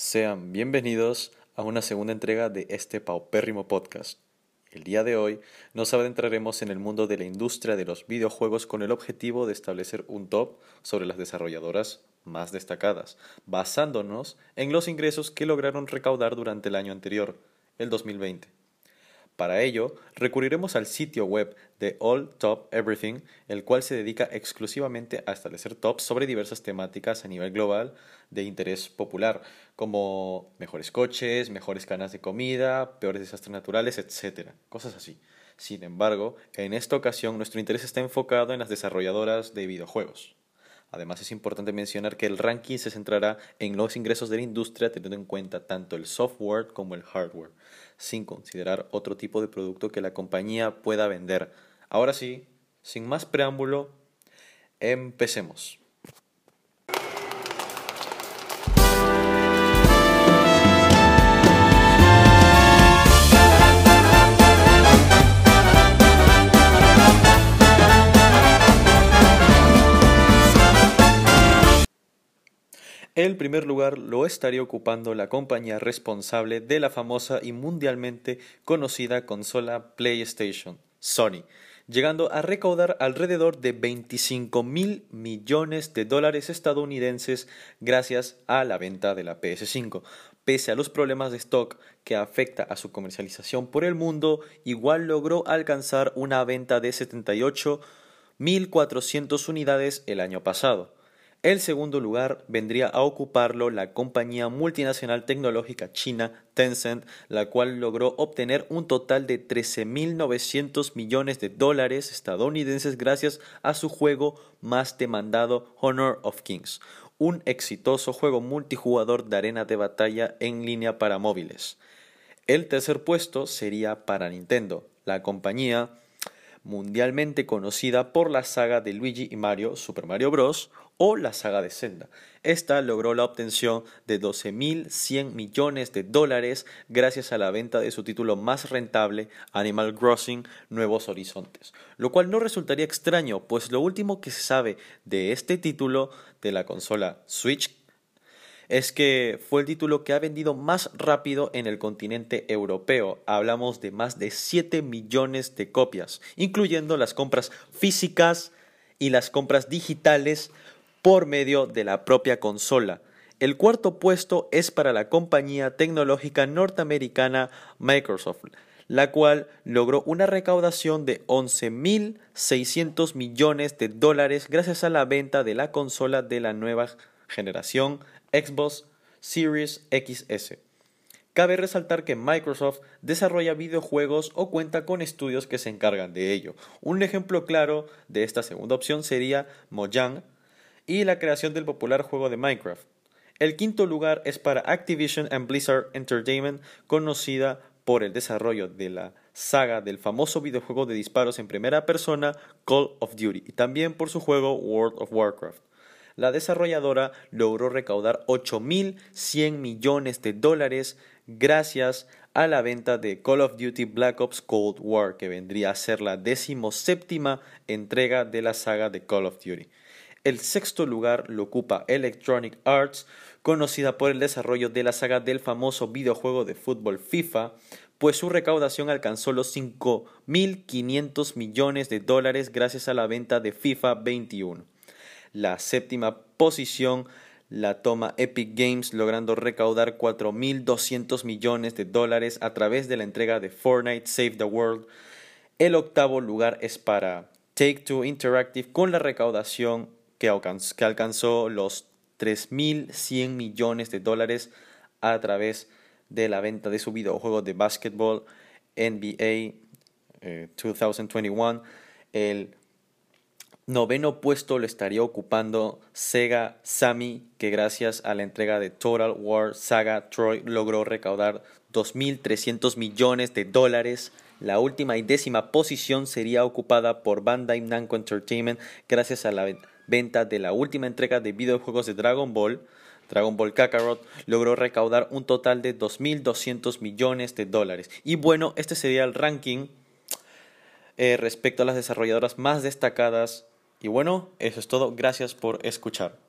Sean bienvenidos a una segunda entrega de este paupérrimo podcast. El día de hoy nos adentraremos en el mundo de la industria de los videojuegos con el objetivo de establecer un top sobre las desarrolladoras más destacadas, basándonos en los ingresos que lograron recaudar durante el año anterior, el 2020. Para ello, recurriremos al sitio web de All Top Everything, el cual se dedica exclusivamente a establecer tops sobre diversas temáticas a nivel global de interés popular, como mejores coches, mejores canas de comida, peores desastres naturales, etc. Cosas así. Sin embargo, en esta ocasión nuestro interés está enfocado en las desarrolladoras de videojuegos. Además, es importante mencionar que el ranking se centrará en los ingresos de la industria teniendo en cuenta tanto el software como el hardware, sin considerar otro tipo de producto que la compañía pueda vender. Ahora sí, sin más preámbulo, empecemos. El primer lugar lo estaría ocupando la compañía responsable de la famosa y mundialmente conocida consola PlayStation, Sony, llegando a recaudar alrededor de 25 mil millones de dólares estadounidenses gracias a la venta de la PS5. Pese a los problemas de stock que afecta a su comercialización por el mundo, igual logró alcanzar una venta de 78.400 unidades el año pasado. El segundo lugar vendría a ocuparlo la compañía multinacional tecnológica china Tencent, la cual logró obtener un total de 13.900 millones de dólares estadounidenses gracias a su juego más demandado Honor of Kings, un exitoso juego multijugador de arena de batalla en línea para móviles. El tercer puesto sería para Nintendo. La compañía mundialmente conocida por la saga de Luigi y Mario, Super Mario Bros. o la saga de Zelda. Esta logró la obtención de 12.100 millones de dólares gracias a la venta de su título más rentable, Animal Crossing Nuevos Horizontes, lo cual no resultaría extraño, pues lo último que se sabe de este título de la consola Switch es que fue el título que ha vendido más rápido en el continente europeo. Hablamos de más de 7 millones de copias, incluyendo las compras físicas y las compras digitales por medio de la propia consola. El cuarto puesto es para la compañía tecnológica norteamericana Microsoft, la cual logró una recaudación de 11.600 millones de dólares gracias a la venta de la consola de la nueva generación Xbox Series XS. Cabe resaltar que Microsoft desarrolla videojuegos o cuenta con estudios que se encargan de ello. Un ejemplo claro de esta segunda opción sería Mojang y la creación del popular juego de Minecraft. El quinto lugar es para Activision and Blizzard Entertainment, conocida por el desarrollo de la saga del famoso videojuego de disparos en primera persona Call of Duty y también por su juego World of Warcraft la desarrolladora logró recaudar 8.100 millones de dólares gracias a la venta de Call of Duty Black Ops Cold War, que vendría a ser la decimoséptima entrega de la saga de Call of Duty. El sexto lugar lo ocupa Electronic Arts, conocida por el desarrollo de la saga del famoso videojuego de fútbol FIFA, pues su recaudación alcanzó los 5.500 millones de dólares gracias a la venta de FIFA 21. La séptima posición la toma Epic Games logrando recaudar 4.200 millones de dólares a través de la entrega de Fortnite Save the World. El octavo lugar es para Take Two Interactive con la recaudación que alcanzó, los 3.100 millones de dólares a través de la venta de su videojuego de básquetbol NBA 2021. Eh, El Noveno puesto lo estaría ocupando Sega Sammy, que gracias a la entrega de Total War Saga Troy logró recaudar 2.300 millones de dólares. La última y décima posición sería ocupada por Bandai Namco Entertainment gracias a la venta de la última entrega de videojuegos de Dragon Ball. Dragon Ball Kakarot logró recaudar un total de 2.200 millones de dólares. Y bueno, este sería el ranking eh, respecto a las desarrolladoras más destacadas y bueno, eso es todo. Gracias por escuchar.